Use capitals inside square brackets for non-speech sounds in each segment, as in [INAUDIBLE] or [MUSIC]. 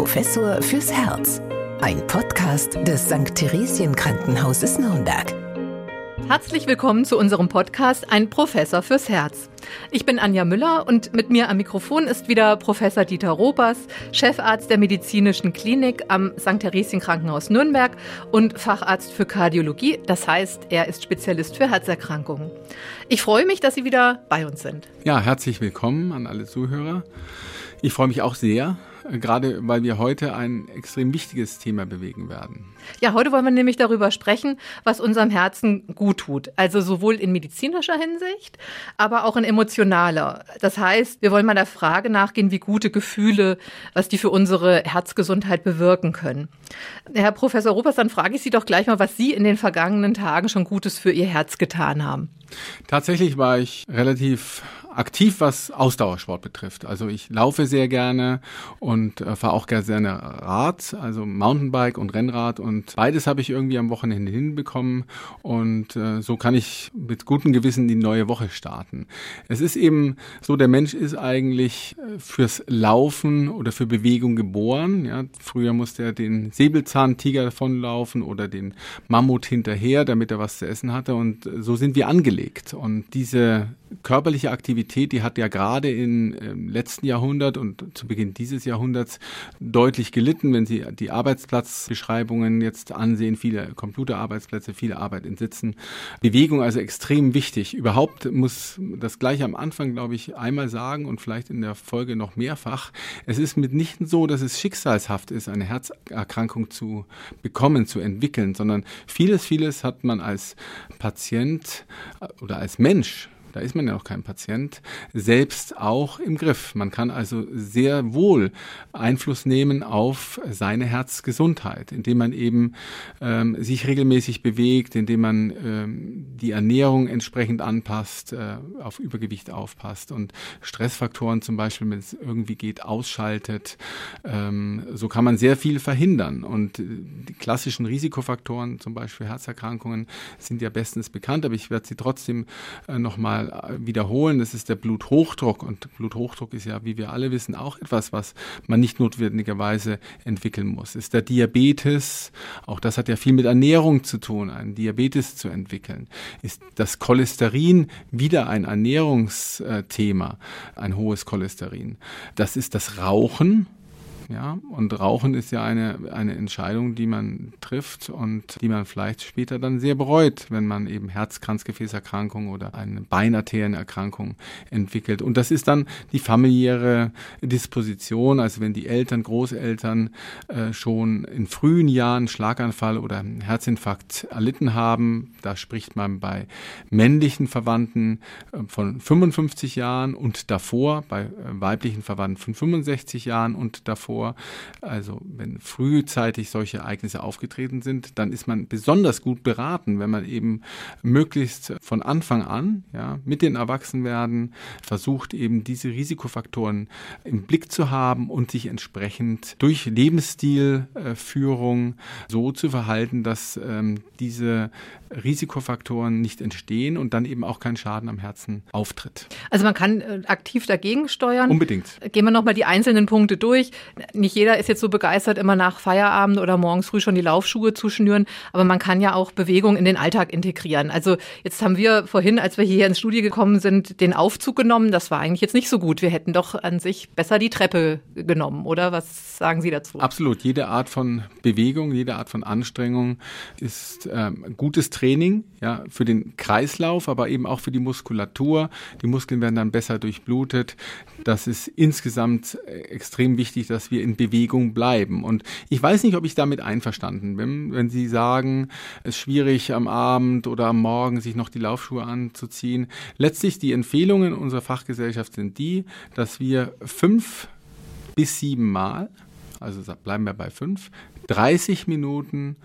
Professor fürs Herz. Ein Podcast des St. Theresien Krankenhauses Nürnberg. Herzlich willkommen zu unserem Podcast Ein Professor fürs Herz. Ich bin Anja Müller und mit mir am Mikrofon ist wieder Professor Dieter Robers, Chefarzt der medizinischen Klinik am St. Theresien Krankenhaus Nürnberg und Facharzt für Kardiologie. Das heißt, er ist Spezialist für Herzerkrankungen. Ich freue mich, dass Sie wieder bei uns sind. Ja, herzlich willkommen an alle Zuhörer. Ich freue mich auch sehr, gerade weil wir heute ein extrem wichtiges Thema bewegen werden. Ja, heute wollen wir nämlich darüber sprechen, was unserem Herzen gut tut. Also sowohl in medizinischer Hinsicht, aber auch in emotionaler. Das heißt, wir wollen mal der Frage nachgehen, wie gute Gefühle, was die für unsere Herzgesundheit bewirken können. Herr Professor Ruppers, dann frage ich Sie doch gleich mal, was Sie in den vergangenen Tagen schon Gutes für Ihr Herz getan haben. Tatsächlich war ich relativ aktiv, was Ausdauersport betrifft. Also ich laufe sehr gerne und äh, fahre auch gerne Rad, also Mountainbike und Rennrad und beides habe ich irgendwie am Wochenende hinbekommen und äh, so kann ich mit gutem Gewissen die neue Woche starten. Es ist eben so, der Mensch ist eigentlich äh, fürs Laufen oder für Bewegung geboren. Ja, früher musste er den Säbelzahntiger davonlaufen oder den Mammut hinterher, damit er was zu essen hatte und äh, so sind wir angelegt und diese körperliche Aktivität, die hat ja gerade im ähm, letzten Jahrhundert und zu Beginn dieses Jahrhunderts deutlich gelitten, wenn Sie die Arbeitsplatzbeschreibungen jetzt ansehen, viele Computerarbeitsplätze, viele Arbeit in Sitzen. Bewegung also extrem wichtig. Überhaupt muss das gleich am Anfang, glaube ich, einmal sagen und vielleicht in der Folge noch mehrfach. Es ist mitnichten so, dass es schicksalshaft ist, eine Herzerkrankung zu bekommen, zu entwickeln, sondern vieles, vieles hat man als Patient oder als Mensch da ist man ja noch kein Patient, selbst auch im Griff. Man kann also sehr wohl Einfluss nehmen auf seine Herzgesundheit, indem man eben ähm, sich regelmäßig bewegt, indem man ähm, die Ernährung entsprechend anpasst, äh, auf Übergewicht aufpasst und Stressfaktoren zum Beispiel, wenn es irgendwie geht, ausschaltet. Ähm, so kann man sehr viel verhindern. Und äh, die klassischen Risikofaktoren, zum Beispiel Herzerkrankungen, sind ja bestens bekannt, aber ich werde sie trotzdem äh, nochmal nochmal wiederholen. Das ist der Bluthochdruck. Und Bluthochdruck ist ja, wie wir alle wissen, auch etwas, was man nicht notwendigerweise entwickeln muss. Ist der Diabetes, auch das hat ja viel mit Ernährung zu tun, einen Diabetes zu entwickeln. Ist das Cholesterin wieder ein Ernährungsthema, ein hohes Cholesterin. Das ist das Rauchen ja, und Rauchen ist ja eine, eine Entscheidung, die man trifft und die man vielleicht später dann sehr bereut, wenn man eben Herzkranzgefäßerkrankung oder eine Beinarterienerkrankung entwickelt. Und das ist dann die familiäre Disposition, also wenn die Eltern, Großeltern äh, schon in frühen Jahren Schlaganfall oder Herzinfarkt erlitten haben, da spricht man bei männlichen Verwandten äh, von 55 Jahren und davor, bei äh, weiblichen Verwandten von 65 Jahren und davor vor. Also wenn frühzeitig solche Ereignisse aufgetreten sind, dann ist man besonders gut beraten, wenn man eben möglichst von Anfang an ja, mit den Erwachsenwerden versucht, eben diese Risikofaktoren im Blick zu haben und sich entsprechend durch Lebensstilführung so zu verhalten, dass ähm, diese Risikofaktoren nicht entstehen und dann eben auch kein Schaden am Herzen auftritt. Also man kann äh, aktiv dagegen steuern. Unbedingt. Gehen wir nochmal die einzelnen Punkte durch nicht jeder ist jetzt so begeistert, immer nach Feierabend oder morgens früh schon die Laufschuhe zu schnüren, aber man kann ja auch Bewegung in den Alltag integrieren. Also jetzt haben wir vorhin, als wir hier ins Studio gekommen sind, den Aufzug genommen. Das war eigentlich jetzt nicht so gut. Wir hätten doch an sich besser die Treppe genommen, oder? Was sagen Sie dazu? Absolut. Jede Art von Bewegung, jede Art von Anstrengung ist ähm, gutes Training, ja, für den Kreislauf, aber eben auch für die Muskulatur. Die Muskeln werden dann besser durchblutet. Das ist insgesamt äh, extrem wichtig, dass wir wir in Bewegung bleiben. Und ich weiß nicht, ob ich damit einverstanden bin, wenn Sie sagen, es ist schwierig am Abend oder am Morgen sich noch die Laufschuhe anzuziehen. Letztlich die Empfehlungen unserer Fachgesellschaft sind die, dass wir fünf bis sieben Mal, also bleiben wir bei fünf, 30 Minuten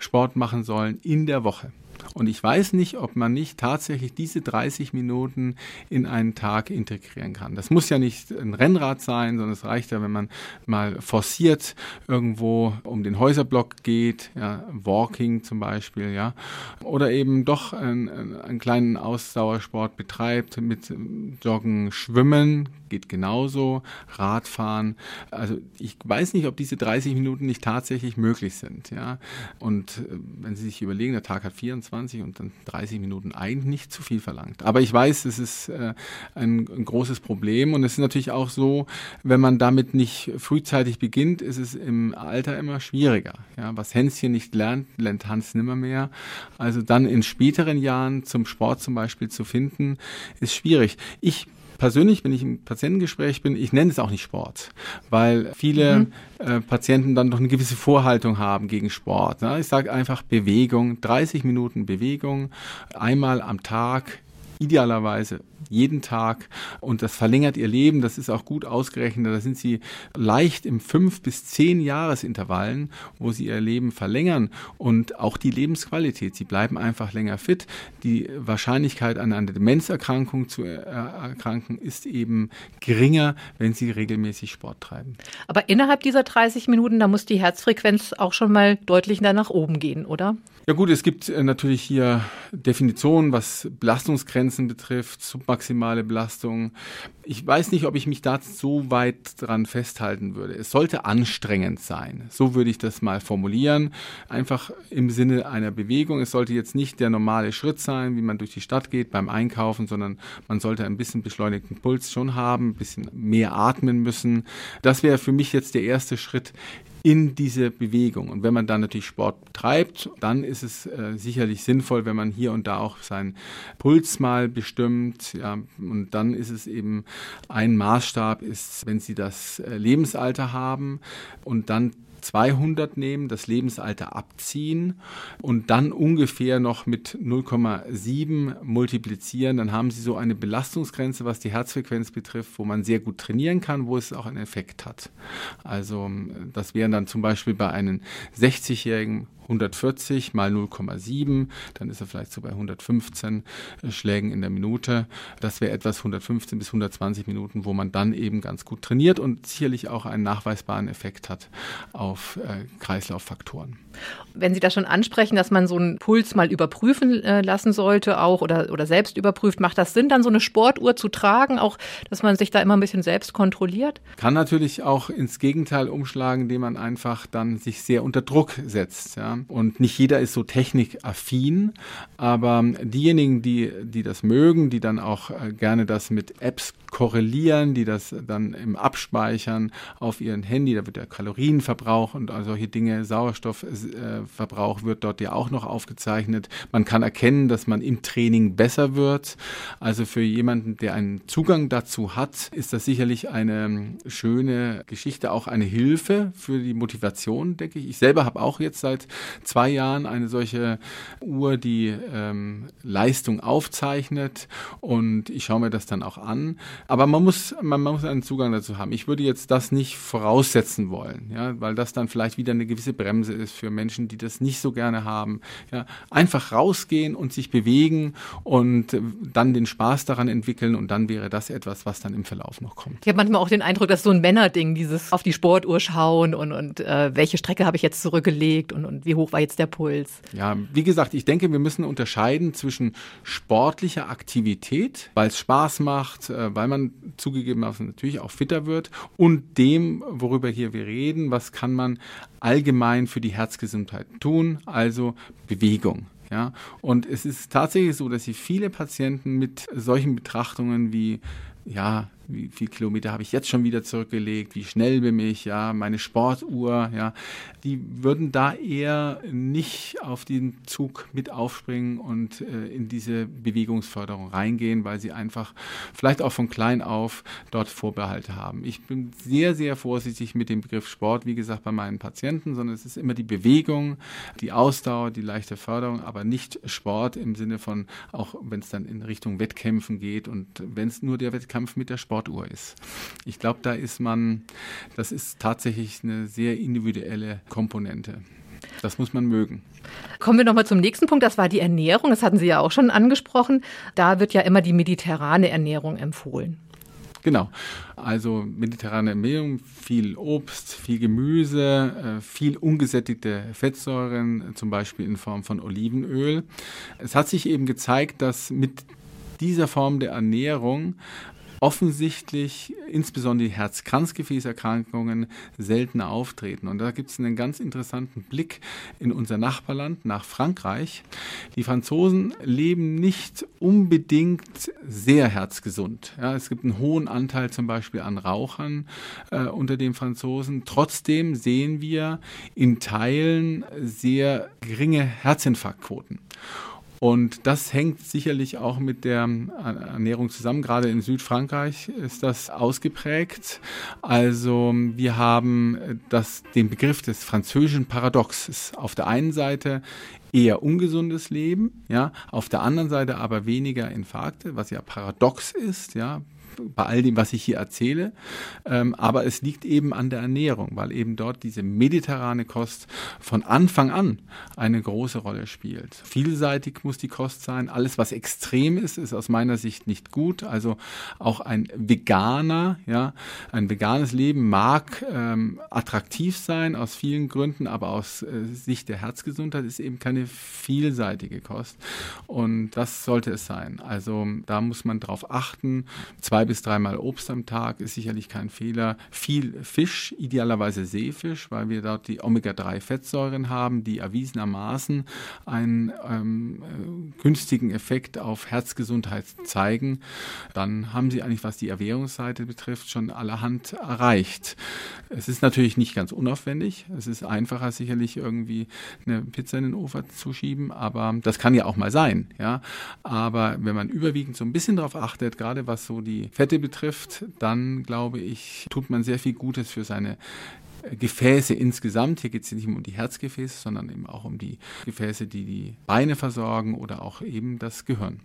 Sport machen sollen in der Woche. Und ich weiß nicht, ob man nicht tatsächlich diese 30 Minuten in einen Tag integrieren kann. Das muss ja nicht ein Rennrad sein, sondern es reicht ja, wenn man mal forciert irgendwo um den Häuserblock geht, ja, Walking zum Beispiel, ja, oder eben doch einen, einen kleinen Ausdauersport betreibt mit Joggen, Schwimmen geht genauso, Radfahren. Also ich weiß nicht, ob diese 30 Minuten nicht tatsächlich möglich sind. Ja? Und äh, wenn Sie sich überlegen, der Tag hat 24 und dann 30 Minuten eigentlich nicht zu viel verlangt. Aber ich weiß, es ist äh, ein, großes Problem und es ist natürlich auch so, wenn man damit nicht frühzeitig beginnt, ist es im Alter immer schwieriger. Ja? Was Hänschen nicht lernt, lernt Hans nimmer mehr. Also dann in späteren Jahren zum Sport zum Beispiel zu finden, ist schwierig. Ich persönlich, wenn ich im Patientengespräch bin, ich nenne es auch nicht Sport, weil viele mhm. äh, Patienten dann doch eine gewisse Vorhaltung haben gegen Sport. Ne? Ich sage einfach Bewegung, 30 Minuten Bewegung, einmal am Tag, idealerweise jeden Tag und das verlängert ihr Leben. Das ist auch gut ausgerechnet. Da sind sie leicht im fünf bis zehn Jahresintervallen, wo sie ihr Leben verlängern und auch die Lebensqualität. Sie bleiben einfach länger fit. Die Wahrscheinlichkeit an einer Demenzerkrankung zu erkranken ist eben geringer, wenn sie regelmäßig Sport treiben. Aber innerhalb dieser 30 Minuten, da muss die Herzfrequenz auch schon mal deutlich nach oben gehen, oder? Ja gut, es gibt äh, natürlich hier Definitionen, was Belastungsgrenzen betrifft, submaximale Belastung. Ich weiß nicht, ob ich mich da so weit dran festhalten würde. Es sollte anstrengend sein. So würde ich das mal formulieren. Einfach im Sinne einer Bewegung. Es sollte jetzt nicht der normale Schritt sein, wie man durch die Stadt geht beim Einkaufen, sondern man sollte ein bisschen beschleunigten Puls schon haben, ein bisschen mehr atmen müssen. Das wäre für mich jetzt der erste Schritt in diese Bewegung. Und wenn man dann natürlich Sport treibt, dann ist es äh, sicherlich sinnvoll, wenn man hier und da auch seinen Puls mal bestimmt. Ja, und dann ist es eben ein Maßstab, ist, wenn Sie das äh, Lebensalter haben und dann 200 nehmen, das Lebensalter abziehen und dann ungefähr noch mit 0,7 multiplizieren, dann haben Sie so eine Belastungsgrenze, was die Herzfrequenz betrifft, wo man sehr gut trainieren kann, wo es auch einen Effekt hat. Also das wären dann zum Beispiel bei einem 60-jährigen 140 mal 0,7, dann ist er vielleicht so bei 115 äh, Schlägen in der Minute. Das wäre etwas 115 bis 120 Minuten, wo man dann eben ganz gut trainiert und sicherlich auch einen nachweisbaren Effekt hat auf äh, Kreislauffaktoren. Wenn Sie das schon ansprechen, dass man so einen Puls mal überprüfen äh, lassen sollte, auch oder, oder selbst überprüft, macht das Sinn, dann so eine Sportuhr zu tragen, auch dass man sich da immer ein bisschen selbst kontrolliert? Kann natürlich auch ins Gegenteil umschlagen, indem man einfach dann sich sehr unter Druck setzt. Ja. Und nicht jeder ist so technikaffin, aber diejenigen, die, die das mögen, die dann auch äh, gerne das mit Apps korrelieren, die das dann im Abspeichern auf ihren Handy, da wird der Kalorienverbrauch und solche Dinge, Sauerstoffverbrauch wird dort ja auch noch aufgezeichnet. Man kann erkennen, dass man im Training besser wird. Also für jemanden, der einen Zugang dazu hat, ist das sicherlich eine schöne Geschichte, auch eine Hilfe für die Motivation, denke ich. Ich selber habe auch jetzt seit zwei Jahren eine solche Uhr, die ähm, Leistung aufzeichnet und ich schaue mir das dann auch an. Aber man muss, man, man muss einen Zugang dazu haben. Ich würde jetzt das nicht voraussetzen wollen, ja, weil das dann vielleicht wieder eine gewisse Bremse ist für Menschen, die das nicht so gerne haben. Ja, einfach rausgehen und sich bewegen und dann den Spaß daran entwickeln und dann wäre das etwas, was dann im Verlauf noch kommt. Ich habe manchmal auch den Eindruck, dass so ein Männerding, dieses auf die Sportuhr schauen und, und äh, welche Strecke habe ich jetzt zurückgelegt und, und wie hoch war jetzt der Puls. Ja, wie gesagt, ich denke, wir müssen unterscheiden zwischen sportlicher Aktivität, weil es Spaß macht, äh, weil man man zugegebenermaßen natürlich auch fitter wird und dem, worüber hier wir reden, was kann man allgemein für die Herzgesundheit tun, also Bewegung. Ja, und es ist tatsächlich so, dass sie viele Patienten mit solchen Betrachtungen wie ja, wie viel Kilometer habe ich jetzt schon wieder zurückgelegt, wie schnell bin ich, ja, meine Sportuhr, ja, die würden da eher nicht auf den Zug mit aufspringen und äh, in diese Bewegungsförderung reingehen, weil sie einfach vielleicht auch von klein auf dort Vorbehalte haben. Ich bin sehr, sehr vorsichtig mit dem Begriff Sport, wie gesagt, bei meinen Patienten, sondern es ist immer die Bewegung, die Ausdauer, die leichte Förderung, aber nicht Sport im Sinne von, auch wenn es dann in Richtung Wettkämpfen geht und wenn es nur der Wettkampf mit der Sport Sportuhr ist. Ich glaube, da ist man, das ist tatsächlich eine sehr individuelle Komponente. Das muss man mögen. Kommen wir nochmal zum nächsten Punkt. Das war die Ernährung. Das hatten Sie ja auch schon angesprochen. Da wird ja immer die mediterrane Ernährung empfohlen. Genau. Also mediterrane Ernährung, viel Obst, viel Gemüse, äh, viel ungesättigte Fettsäuren, zum Beispiel in Form von Olivenöl. Es hat sich eben gezeigt, dass mit dieser Form der Ernährung offensichtlich insbesondere die Herz-Kranzgefäßerkrankungen seltener auftreten. Und da gibt es einen ganz interessanten Blick in unser Nachbarland, nach Frankreich. Die Franzosen leben nicht unbedingt sehr herzgesund. Ja, es gibt einen hohen Anteil zum Beispiel an Rauchern äh, unter den Franzosen. Trotzdem sehen wir in Teilen sehr geringe Herzinfarktquoten. Und das hängt sicherlich auch mit der Ernährung zusammen. Gerade in Südfrankreich ist das ausgeprägt. Also wir haben das, den Begriff des französischen Paradoxes. Auf der einen Seite eher ungesundes Leben, ja, auf der anderen Seite aber weniger Infarkte, was ja paradox ist, ja, bei all dem, was ich hier erzähle. Ähm, aber es liegt eben an der Ernährung, weil eben dort diese mediterrane Kost von Anfang an eine große Rolle spielt. Vielseitig muss die Kost sein. Alles, was extrem ist, ist aus meiner Sicht nicht gut. Also auch ein Veganer, ja, ein veganes Leben mag ähm, attraktiv sein aus vielen Gründen, aber aus äh, Sicht der Herzgesundheit ist eben keine vielseitige Kost. Und das sollte es sein. Also da muss man drauf achten. Zwei zwei bis dreimal Obst am Tag ist sicherlich kein Fehler. Viel Fisch, idealerweise Seefisch, weil wir dort die Omega-3-Fettsäuren haben, die erwiesenermaßen einen ähm, äh, günstigen Effekt auf Herzgesundheit zeigen. Dann haben Sie eigentlich, was die Erwährungsseite betrifft, schon allerhand erreicht. Es ist natürlich nicht ganz unaufwendig. Es ist einfacher, sicherlich irgendwie eine Pizza in den Ofen zu schieben, aber das kann ja auch mal sein. Ja? Aber wenn man überwiegend so ein bisschen darauf achtet, gerade was so die Fette betrifft, dann glaube ich, tut man sehr viel Gutes für seine Gefäße insgesamt. Hier geht es nicht nur um die Herzgefäße, sondern eben auch um die Gefäße, die die Beine versorgen oder auch eben das Gehirn.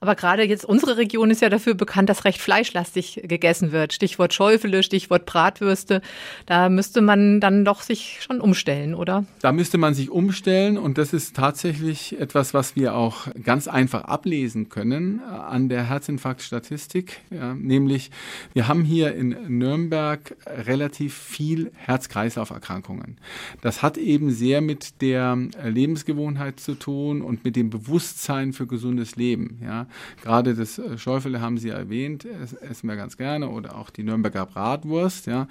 Aber gerade jetzt unsere Region ist ja dafür bekannt, dass recht fleischlastig gegessen wird. Stichwort Schäufele, Stichwort Bratwürste. Da müsste man dann doch sich schon umstellen, oder? Da müsste man sich umstellen und das ist tatsächlich etwas, was wir auch ganz einfach ablesen können an der Herzinfarktstatistik. Ja, nämlich, wir haben hier in Nürnberg relativ viel Herz-Kreislauf-Erkrankungen. Das hat eben sehr mit der Lebensgewohnheit zu tun und mit dem Bewusstsein für gesundes Leben. Ja, gerade das äh, Schäufele haben Sie erwähnt, essen wir ganz gerne oder auch die Nürnberger Bratwurst. Ja,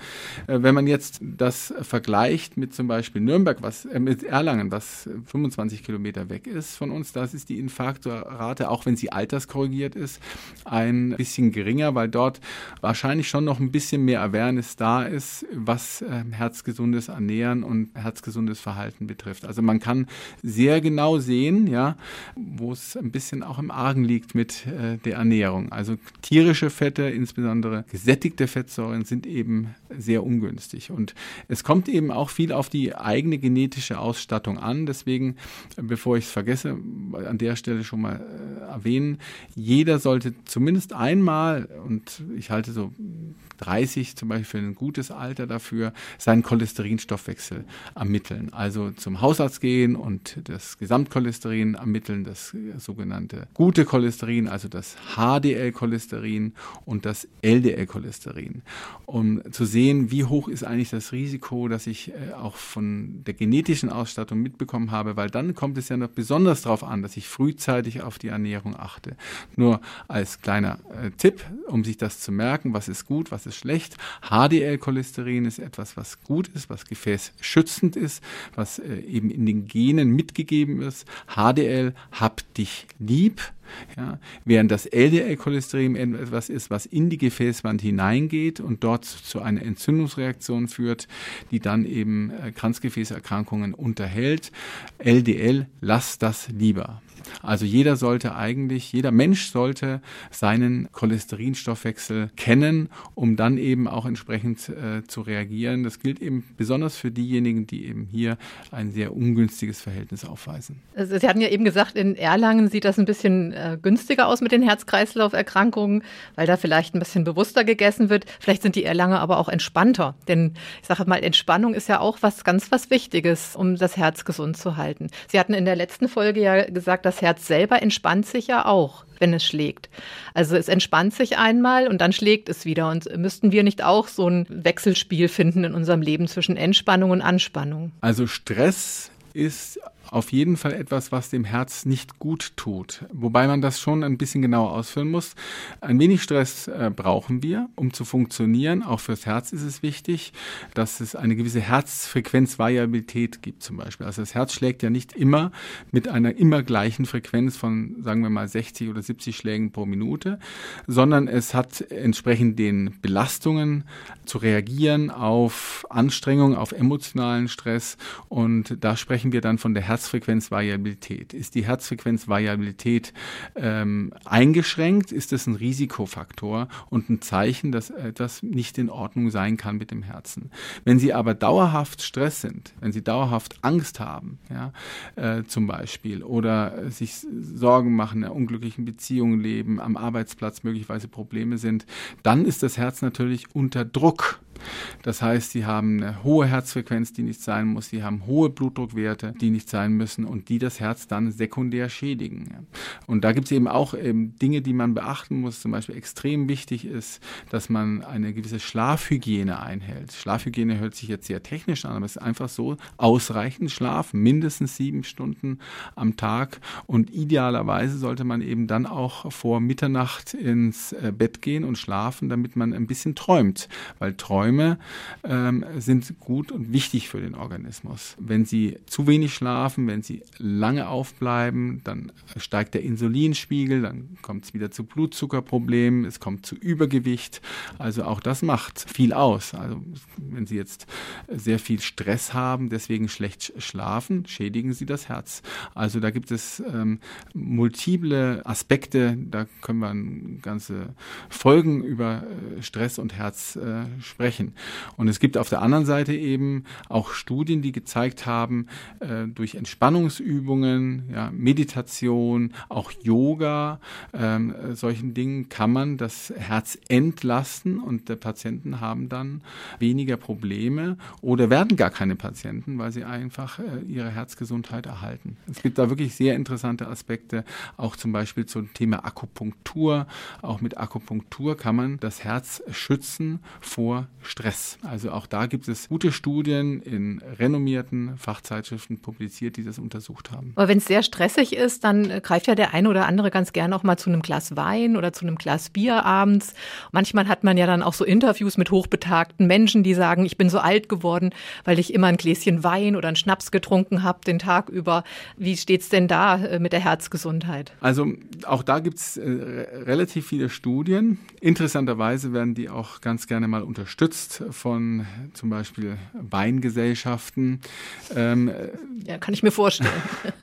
äh, wenn man jetzt das vergleicht mit zum Beispiel Nürnberg, was äh, mit Erlangen, was 25 Kilometer weg ist von uns, das ist die Infarktrate, auch wenn sie alterskorrigiert ist, ein bisschen geringer, weil dort wahrscheinlich schon noch ein bisschen mehr Awareness da ist, was herzgesundes Ernähren und herzgesundes Verhalten betrifft. Also man kann sehr genau sehen, ja, wo es ein bisschen auch im Argen liegt mit äh, der Ernährung. Also tierische Fette, insbesondere gesättigte Fettsäuren, sind eben sehr ungünstig. Und es kommt eben auch viel auf die eigene genetische Ausstattung an. Deswegen, bevor ich es vergesse, an der Stelle schon mal äh, erwähnen, jeder sollte zumindest einmal, und ich halte so 30 zum Beispiel für ein gutes Alter dafür, seinen Cholesterinstoffwechsel ermitteln. Also zum Hausarzt gehen und das Gesamtcholesterin ermitteln, das sogenannte gute Cholesterin, also das HDL-Cholesterin und das LDL-Cholesterin, um zu sehen, wie hoch ist eigentlich das Risiko, dass ich äh, auch von der genetischen Ausstattung mitbekommen habe, weil dann kommt es ja noch besonders darauf an, dass ich frühzeitig auf die Ernährung achte. Nur als kleiner äh, Tipp, um sich das zu merken, was ist gut, was ist schlecht. HDL-Cholesterin ist etwas, was gut ist, was gefäßschützend ist, was äh, eben in den Genen mitgegeben ist. HDL, hab dich lieb. Ja, während das LDL-Cholesterin etwas ist, was in die Gefäßwand hineingeht und dort zu einer Entzündungsreaktion führt, die dann eben äh, Kranzgefäßerkrankungen unterhält. LDL, lass das lieber. Also jeder sollte eigentlich, jeder Mensch sollte seinen Cholesterinstoffwechsel kennen, um dann eben auch entsprechend äh, zu reagieren. Das gilt eben besonders für diejenigen, die eben hier ein sehr ungünstiges Verhältnis aufweisen. Also Sie hatten ja eben gesagt, in Erlangen sieht das ein bisschen äh, günstiger aus mit den Herz-Kreislauf-Erkrankungen, weil da vielleicht ein bisschen bewusster gegessen wird. Vielleicht sind die Erlanger aber auch entspannter. Denn ich sage mal, Entspannung ist ja auch was ganz was Wichtiges, um das Herz gesund zu halten. Sie hatten in der letzten Folge ja gesagt, das Herz selber entspannt sich ja auch wenn es schlägt. Also es entspannt sich einmal und dann schlägt es wieder. Und müssten wir nicht auch so ein Wechselspiel finden in unserem Leben zwischen Entspannung und Anspannung? Also Stress ist auf jeden Fall etwas, was dem Herz nicht gut tut. Wobei man das schon ein bisschen genauer ausführen muss. Ein wenig Stress äh, brauchen wir, um zu funktionieren. Auch fürs Herz ist es wichtig, dass es eine gewisse Herzfrequenzvariabilität gibt zum Beispiel. Also das Herz schlägt ja nicht immer mit einer immer gleichen Frequenz von, sagen wir mal, 60 oder 70 Schlägen pro Minute, sondern es hat entsprechend den Belastungen zu reagieren auf Anstrengung, auf emotionalen Stress. Und da sprechen wir dann von der Herzfrequenzvariabilität. Ist die Herzfrequenzvariabilität ähm, eingeschränkt, ist das ein Risikofaktor und ein Zeichen, dass etwas nicht in Ordnung sein kann mit dem Herzen. Wenn Sie aber dauerhaft Stress sind, wenn Sie dauerhaft Angst haben, ja, äh, zum Beispiel, oder sich Sorgen machen, in einer unglücklichen Beziehung leben, am Arbeitsplatz möglicherweise Probleme sind, dann ist das Herz natürlich unter Druck. Das heißt, sie haben eine hohe Herzfrequenz, die nicht sein muss, sie haben hohe Blutdruckwerte, die nicht sein müssen und die das Herz dann sekundär schädigen. Und da gibt es eben auch eben Dinge, die man beachten muss. Zum Beispiel extrem wichtig ist, dass man eine gewisse Schlafhygiene einhält. Schlafhygiene hört sich jetzt sehr technisch an, aber es ist einfach so, ausreichend Schlaf, mindestens sieben Stunden am Tag und idealerweise sollte man eben dann auch vor Mitternacht ins äh, Bett gehen und schlafen, damit man ein bisschen träumt, weil Träumen Träume ähm, sind gut und wichtig für den Organismus. Wenn Sie zu wenig schlafen, wenn Sie lange aufbleiben, dann steigt der Insulinspiegel, dann kommt es wieder zu Blutzuckerproblemen, es kommt zu Übergewicht. Also auch das macht viel aus. Also wenn Sie jetzt sehr viel Stress haben, deswegen schlecht schlafen, schädigen Sie das Herz. Also da gibt es ähm, multiple Aspekte, da können wir ganze Folgen über äh, Stress und Herz äh, sprechen sprechen. Und es gibt auf der anderen Seite eben auch Studien, die gezeigt haben, äh, durch Entspannungsübungen, ja, Meditation, auch Yoga, ähm, solchen Dingen kann man das Herz entlasten und der Patienten haben dann weniger Probleme oder werden gar keine Patienten, weil sie einfach äh, ihre Herzgesundheit erhalten. Es gibt da wirklich sehr interessante Aspekte, auch zum Beispiel zum Thema Akupunktur. Auch mit Akupunktur kann man das Herz schützen vor Stress. Also auch da gibt es gute Studien in renommierten Fachzeitschriften publiziert, die das untersucht haben. Aber wenn es sehr stressig ist, dann äh, greift ja der eine oder andere ganz gerne auch mal zu einem Glas Wein oder zu einem Glas Bier abends. Manchmal hat man ja dann auch so Interviews mit hochbetagten Menschen, die sagen, ich bin so alt geworden, weil ich immer ein Gläschen Wein oder einen Schnaps getrunken habe den Tag über. Wie steht es denn da äh, mit der Herzgesundheit? Also auch da gibt es äh, relativ viele Studien. Interessanterweise werden die auch ganz gerne mal unterstützt unterstützt von zum Beispiel Weingesellschaften. Ähm, ja, kann ich mir vorstellen.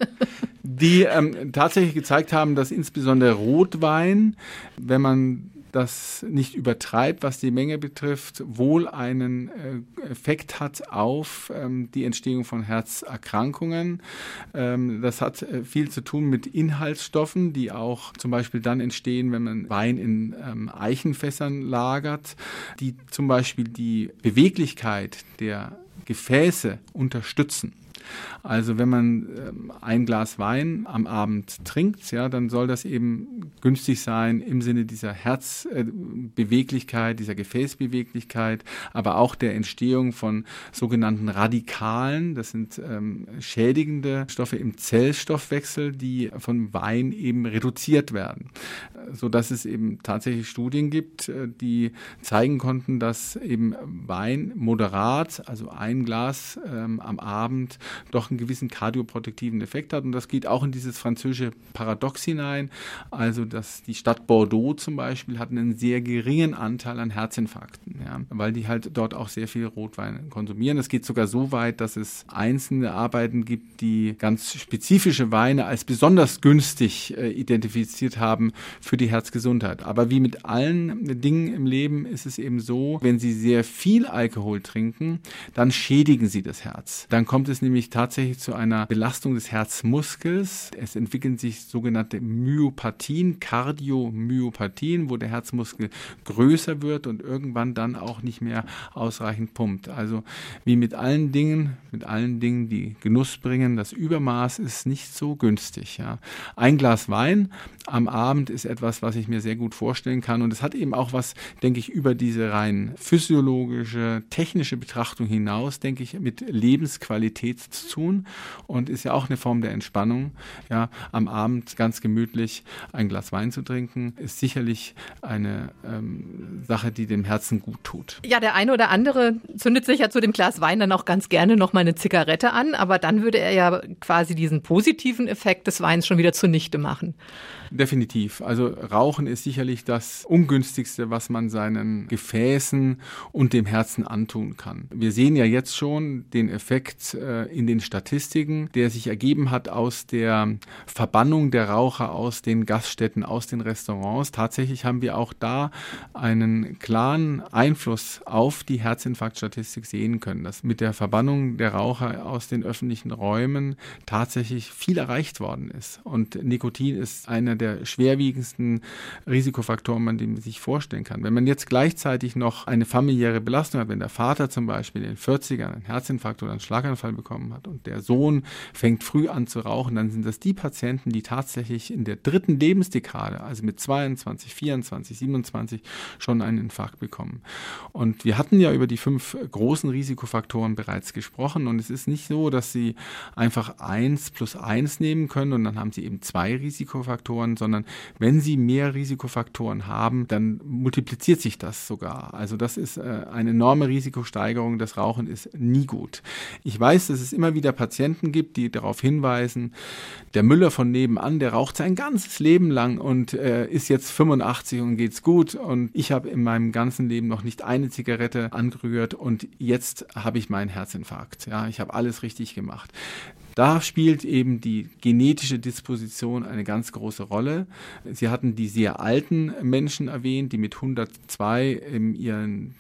[LAUGHS] die ähm, tatsächlich gezeigt haben, dass insbesondere Rotwein, wenn man das nicht übertreibt, was die Menge betrifft, wohl einen äh, Effekt hat auf ähm, die Entstehung von Herzerkrankungen. Ähm, das hat äh, viel zu tun mit Inhaltsstoffen, die auch zum Beispiel dann entstehen, wenn man Wein in ähm, Eichenfässern lagert, die zum Beispiel die Beweglichkeit der Gefäße unterstützen. Also wenn man ähm, ein Glas Wein am Abend trinkt, ja, dann soll das eben günstig sein im Sinne dieser Herzbeweglichkeit, dieser Gefäßbeweglichkeit, aber auch der Entstehung von sogenannten Radikalen. Das sind ähm, schädigende Stoffe im Zellstoffwechsel, die von Wein eben reduziert werden, so dass es eben tatsächlich Studien gibt, äh, die zeigen konnten, dass eben Wein moderat, also ein Glas ähm, am Abend doch einen gewissen kardioprotektiven Effekt hat. Und das geht auch in dieses französische Paradox hinein. Also, dass die Stadt Bordeaux zum Beispiel hat einen sehr geringen Anteil an Herzinfarkten, ja, weil die halt dort auch sehr viel Rotwein konsumieren. Es geht sogar so weit, dass es einzelne Arbeiten gibt, die ganz spezifische Weine als besonders günstig äh, identifiziert haben für die Herzgesundheit. Aber wie mit allen Dingen im Leben ist es eben so, wenn Sie sehr viel Alkohol trinken, dann schädigen Sie das Herz. Dann kommt es nämlich tatsächlich zu einer Belastung des Herzmuskels. Es entwickeln sich sogenannte Myopathien, Kardiomyopathien, wo der Herzmuskel größer wird und irgendwann dann auch nicht mehr ausreichend pumpt. Also wie mit allen Dingen, mit allen Dingen, die Genuss bringen, das Übermaß ist nicht so günstig. Ja. Ein Glas Wein am Abend ist etwas, was ich mir sehr gut vorstellen kann und es hat eben auch was, denke ich, über diese rein physiologische, technische Betrachtung hinaus, denke ich, mit Lebensqualität nichts tun und ist ja auch eine Form der Entspannung. Ja, am Abend ganz gemütlich ein Glas Wein zu trinken, ist sicherlich eine ähm, Sache, die dem Herzen gut tut. Ja, der eine oder andere zündet sich ja zu dem Glas Wein dann auch ganz gerne noch mal eine Zigarette an, aber dann würde er ja quasi diesen positiven Effekt des Weins schon wieder zunichte machen. Definitiv. Also Rauchen ist sicherlich das ungünstigste, was man seinen Gefäßen und dem Herzen antun kann. Wir sehen ja jetzt schon den Effekt äh, in den Statistiken, der sich ergeben hat aus der Verbannung der Raucher aus den Gaststätten, aus den Restaurants. Tatsächlich haben wir auch da einen klaren Einfluss auf die Herzinfarktstatistik sehen können, dass mit der Verbannung der Raucher aus den öffentlichen Räumen tatsächlich viel erreicht worden ist. Und Nikotin ist einer der schwerwiegendsten Risikofaktoren, man den sich vorstellen kann. Wenn man jetzt gleichzeitig noch eine familiäre Belastung hat, wenn der Vater zum Beispiel in den 40ern einen Herzinfarkt oder einen Schlaganfall bekommen hat und der Sohn fängt früh an zu rauchen, dann sind das die Patienten, die tatsächlich in der dritten Lebensdekade, also mit 22, 24, 27 schon einen Infarkt bekommen. Und wir hatten ja über die fünf großen Risikofaktoren bereits gesprochen und es ist nicht so, dass sie einfach eins plus eins nehmen können und dann haben sie eben zwei Risikofaktoren, sondern wenn sie mehr Risikofaktoren haben, dann multipliziert sich das sogar. Also das ist äh, eine enorme Risikosteigerung. Das Rauchen ist nie gut. Ich weiß, dass es immer wieder Patienten gibt, die darauf hinweisen, der Müller von nebenan, der raucht sein ganzes Leben lang und äh, ist jetzt 85 und geht's gut und ich habe in meinem ganzen Leben noch nicht eine Zigarette angerührt und jetzt habe ich meinen Herzinfarkt. Ja, ich habe alles richtig gemacht. Da spielt eben die genetische Disposition eine ganz große Rolle. Sie hatten die sehr alten Menschen erwähnt, die mit 102 in ihren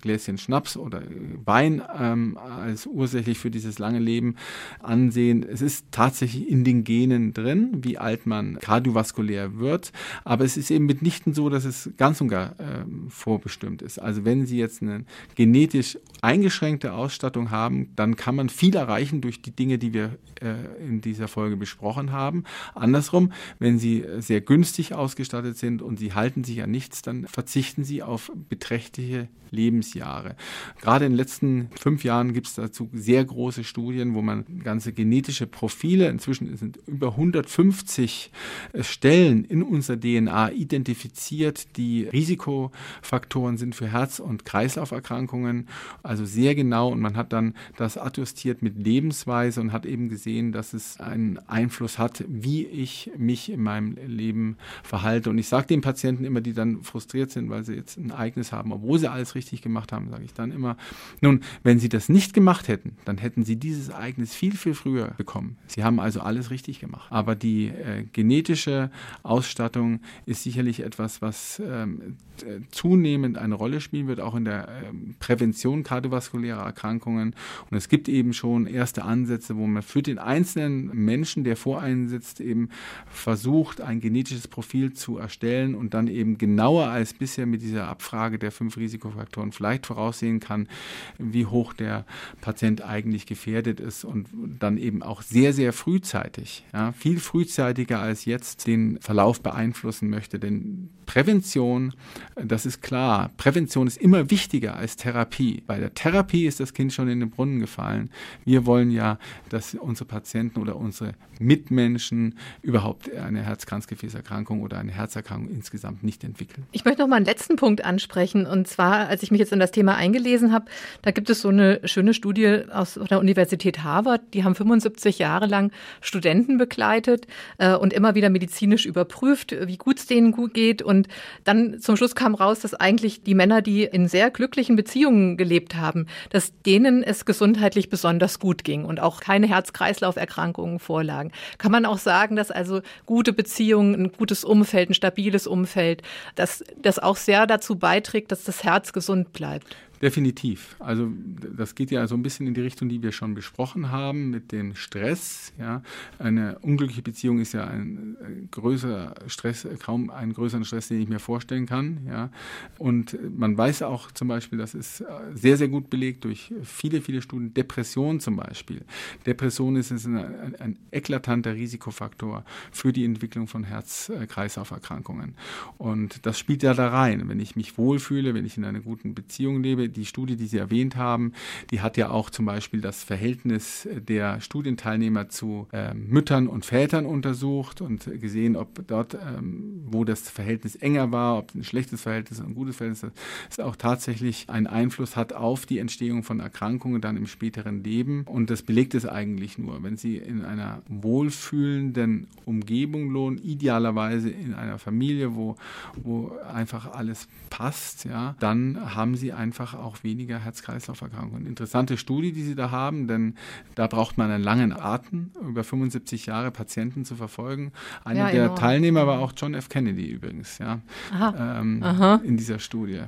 Gläschen Schnaps oder Wein ähm, als ursächlich für dieses lange Leben ansehen. Es ist tatsächlich in den Genen drin, wie alt man kardiovaskulär wird, aber es ist eben mitnichten so, dass es ganz und gar äh, vorbestimmt ist. Also wenn Sie jetzt eine genetisch eingeschränkte Ausstattung haben, dann kann man viel erreichen durch die Dinge, die wir äh, in dieser Folge besprochen haben. Andersrum, wenn Sie sehr günstig ausgestattet sind und Sie halten sich an nichts, dann verzichten Sie auf beträchtliche Lebensjahre. Gerade in den letzten fünf Jahren gibt es dazu sehr große Studien, wo man ganze genetische Profile, inzwischen sind über 150 äh, Stellen in unserer DNA identifiziert, die Risikofaktoren sind für Herz- und Kreislauferkrankungen, also sehr genau und man hat dann das adjustiert mit Lebensweise und hat eben eben gesehen, dass es einen Einfluss hat, wie ich mich in meinem Leben verhalte. Und ich sage den Patienten immer, die dann frustriert sind, weil sie jetzt ein Ereignis haben, obwohl sie alles richtig gemacht haben, sage ich dann immer, nun, wenn sie das nicht gemacht hätten, dann hätten sie dieses Ereignis viel, viel früher bekommen. Sie haben also alles richtig gemacht. Aber die äh, genetische Ausstattung ist sicherlich etwas, was ähm, zunehmend eine Rolle spielen wird, auch in der ähm, Prävention kardiovaskulärer Erkrankungen. Und es gibt eben schon erste Ansätze, wo man für den einzelnen Menschen, der vor einem sitzt, eben versucht, ein genetisches Profil zu erstellen und dann eben genauer als bisher mit dieser Abfrage der fünf Risikofaktoren vielleicht voraussehen kann, wie hoch der Patient eigentlich gefährdet ist und dann eben auch sehr, sehr frühzeitig, ja, viel frühzeitiger als jetzt den Verlauf beeinflussen möchte. Denn Prävention, das ist klar, Prävention ist immer wichtiger als Therapie. Bei der Therapie ist das Kind schon in den Brunnen gefallen. Wir wollen ja, dass unsere Patienten oder unsere Mitmenschen überhaupt eine Herz-Kranzgefäßerkrankung oder eine Herzerkrankung insgesamt nicht entwickeln. Ich möchte noch mal einen letzten Punkt ansprechen. Und zwar, als ich mich jetzt in das Thema eingelesen habe, da gibt es so eine schöne Studie aus der Universität Harvard. Die haben 75 Jahre lang Studenten begleitet äh, und immer wieder medizinisch überprüft, wie gut es denen gut geht. Und dann zum Schluss kam raus, dass eigentlich die Männer, die in sehr glücklichen Beziehungen gelebt haben, dass denen es gesundheitlich besonders gut ging und auch keine Herz-Kreislauf-Erkrankungen vorlagen. Kann man auch sagen, dass also gute Beziehungen, ein gutes Umfeld, ein stabiles Umfeld, dass das auch sehr dazu beiträgt, dass das Herz gesund bleibt? Definitiv. Also das geht ja so ein bisschen in die Richtung, die wir schon besprochen haben mit dem Stress. Ja, eine unglückliche Beziehung ist ja ein, größerer Stress, kaum einen größeren Stress, den ich mir vorstellen kann. Ja, und man weiß auch zum Beispiel, das ist sehr sehr gut belegt durch viele viele Studien. Depression zum Beispiel. Depression ist ein, ein, ein eklatanter Risikofaktor für die Entwicklung von Herz-Kreislauf-Erkrankungen. Und das spielt ja da rein. Wenn ich mich wohlfühle, wenn ich in einer guten Beziehung lebe, die Studie, die Sie erwähnt haben, die hat ja auch zum Beispiel das Verhältnis der Studienteilnehmer zu äh, Müttern und Vätern untersucht und gesehen, ob dort, ähm, wo das Verhältnis enger war, ob ein schlechtes Verhältnis, ein gutes Verhältnis, es auch tatsächlich einen Einfluss hat auf die Entstehung von Erkrankungen dann im späteren Leben. Und das belegt es eigentlich nur. Wenn Sie in einer wohlfühlenden Umgebung lohnen, idealerweise in einer Familie, wo, wo einfach alles passt, ja, dann haben Sie einfach auch weniger Herz-Kreislauf-Erkrankungen. Interessante Studie, die Sie da haben, denn da braucht man einen langen Atem, über 75 Jahre Patienten zu verfolgen. Einer ja, der enorm. Teilnehmer war auch John F. Kennedy übrigens, ja, Aha. Ähm, Aha. in dieser Studie.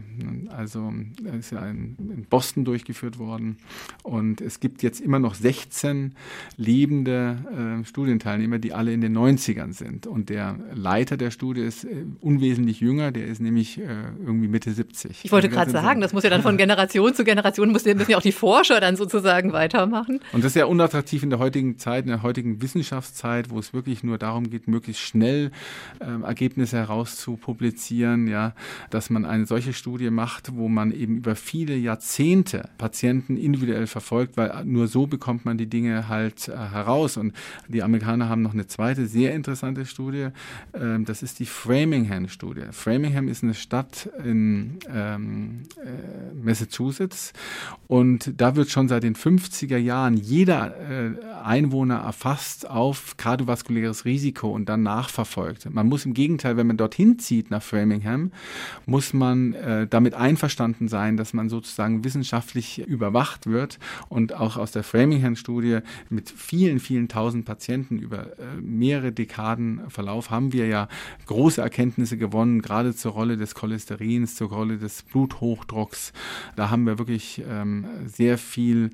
Also er ist ja in Boston durchgeführt worden und es gibt jetzt immer noch 16 lebende äh, Studienteilnehmer, die alle in den 90ern sind. Und der Leiter der Studie ist äh, unwesentlich jünger, der ist nämlich äh, irgendwie Mitte 70. Ich wollte also gerade sagen, das muss ja dann von Generation zu Generation, müssen ja auch die Forscher dann sozusagen weitermachen. Und das ist ja unattraktiv in der heutigen Zeit, in der heutigen Wissenschaftszeit, wo es wirklich nur darum geht, möglichst schnell äh, Ergebnisse herauszupublizieren, ja, dass man eine solche Studie macht, wo man eben über viele Jahrzehnte Patienten individuell verfolgt, weil nur so bekommt man die Dinge halt äh, heraus. Und die Amerikaner haben noch eine zweite sehr interessante Studie, ähm, das ist die Framingham-Studie. Framingham ist eine Stadt in ähm, äh, Massachusetts und da wird schon seit den 50er Jahren jeder äh, Einwohner erfasst auf kardiovaskuläres Risiko und dann nachverfolgt. Man muss im Gegenteil, wenn man dorthin zieht nach Framingham, muss man äh, damit einverstanden sein, dass man sozusagen wissenschaftlich überwacht wird und auch aus der Framingham-Studie mit vielen, vielen tausend Patienten über äh, mehrere Dekaden Verlauf haben wir ja große Erkenntnisse gewonnen, gerade zur Rolle des Cholesterins, zur Rolle des Bluthochdrucks. Da haben wir wirklich ähm, sehr viel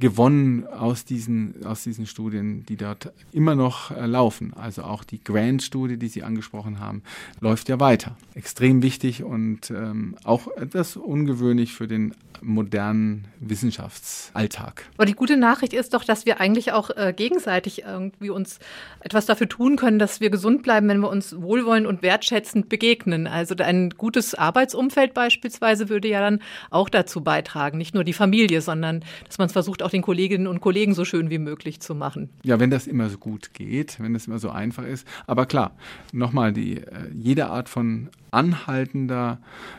gewonnen aus diesen, aus diesen Studien, die dort immer noch äh, laufen. Also auch die Grant-Studie, die Sie angesprochen haben, läuft ja weiter. Extrem wichtig und ähm, auch etwas ungewöhnlich für den modernen Wissenschaftsalltag. Aber die gute Nachricht ist doch, dass wir eigentlich auch äh, gegenseitig irgendwie uns etwas dafür tun können, dass wir gesund bleiben, wenn wir uns wohlwollend und wertschätzend begegnen. Also ein gutes Arbeitsumfeld beispielsweise würde ja dann auch dazu beitragen, nicht nur die Familie, sondern dass man es versucht, auch den Kolleginnen und Kollegen so schön wie möglich zu machen. Ja, wenn das immer so gut geht, wenn das immer so einfach ist. Aber klar, nochmal, die, äh, jede Art von anhaltender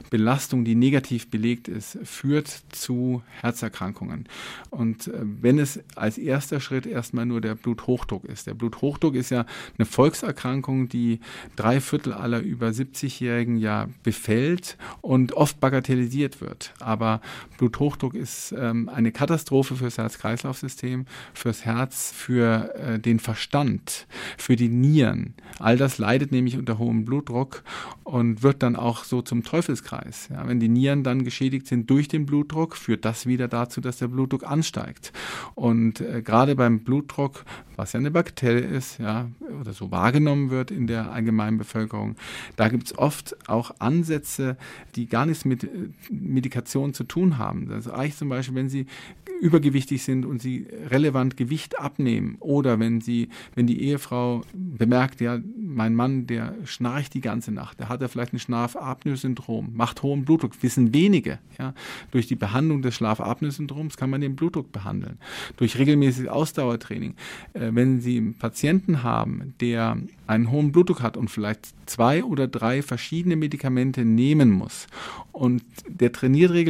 Belastung, die negativ belegt ist, führt zu Herzerkrankungen. Und äh, wenn es als erster Schritt erstmal nur der Bluthochdruck ist. Der Bluthochdruck ist ja eine Volkserkrankung, die drei Viertel aller über 70-Jährigen ja befällt und oft bagatellisiert wird. Aber Bluthochdruck ist ähm, eine Katastrophe fürs Herz-Kreislauf-System, fürs Herz, für äh, den Verstand, für die Nieren. All das leidet nämlich unter hohem Blutdruck und wird dann auch so zum Teufelskreis. Ja, wenn die Nieren dann geschädigt sind durch den Blutdruck, führt das wieder dazu, dass der Blutdruck ansteigt. Und äh, gerade beim Blutdruck, was ja eine Bakterie ist, ja, oder so wahrgenommen wird in der allgemeinen Bevölkerung, da gibt es oft auch Ansätze, die gar nichts mit äh, Medikation zu tun haben. Das reicht zum Beispiel, wenn Sie übergewichtig sind und sie relevant Gewicht abnehmen oder wenn sie, wenn die Ehefrau bemerkt, ja, mein Mann, der schnarcht die ganze Nacht, der hat ja vielleicht ein Schlafapnoe-Syndrom, macht hohen Blutdruck, wissen wenige. Ja. Durch die Behandlung des Schlafapnoe-Syndroms kann man den Blutdruck behandeln. Durch regelmäßiges Ausdauertraining. Äh, wenn Sie einen Patienten haben, der einen hohen Blutdruck hat und vielleicht zwei oder drei verschiedene Medikamente nehmen muss und der trainiert regelmäßig,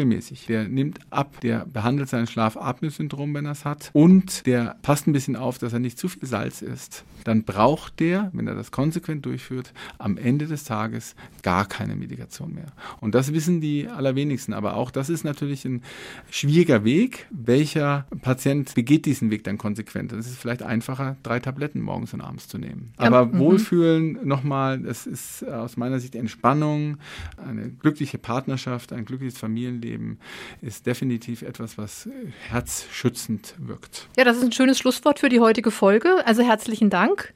der nimmt ab, der behandelt sein Schlafapnoe-Syndrom, wenn er es hat und der passt ein bisschen auf, dass er nicht zu viel Salz isst, dann braucht der, wenn er das konsequent durchführt, am Ende des Tages gar keine Medikation mehr. Und das wissen die allerwenigsten, aber auch das ist natürlich ein schwieriger Weg. Welcher Patient begeht diesen Weg dann konsequent? Es ist vielleicht einfacher, drei Tabletten morgens und abends zu nehmen. Ja, aber wo Wohlfühlen nochmal, das ist aus meiner Sicht Entspannung, eine glückliche Partnerschaft, ein glückliches Familienleben ist definitiv etwas, was herzschützend wirkt. Ja, das ist ein schönes Schlusswort für die heutige Folge. Also herzlichen Dank.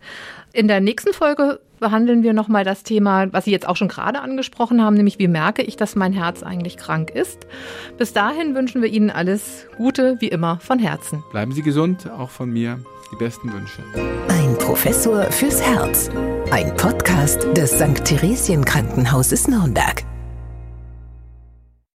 In der nächsten Folge behandeln wir nochmal das Thema, was Sie jetzt auch schon gerade angesprochen haben, nämlich wie merke ich, dass mein Herz eigentlich krank ist. Bis dahin wünschen wir Ihnen alles Gute, wie immer, von Herzen. Bleiben Sie gesund, auch von mir die besten Wünsche. Ein Professor fürs Herz. Ein Podcast des St. Theresien Krankenhauses Nürnberg.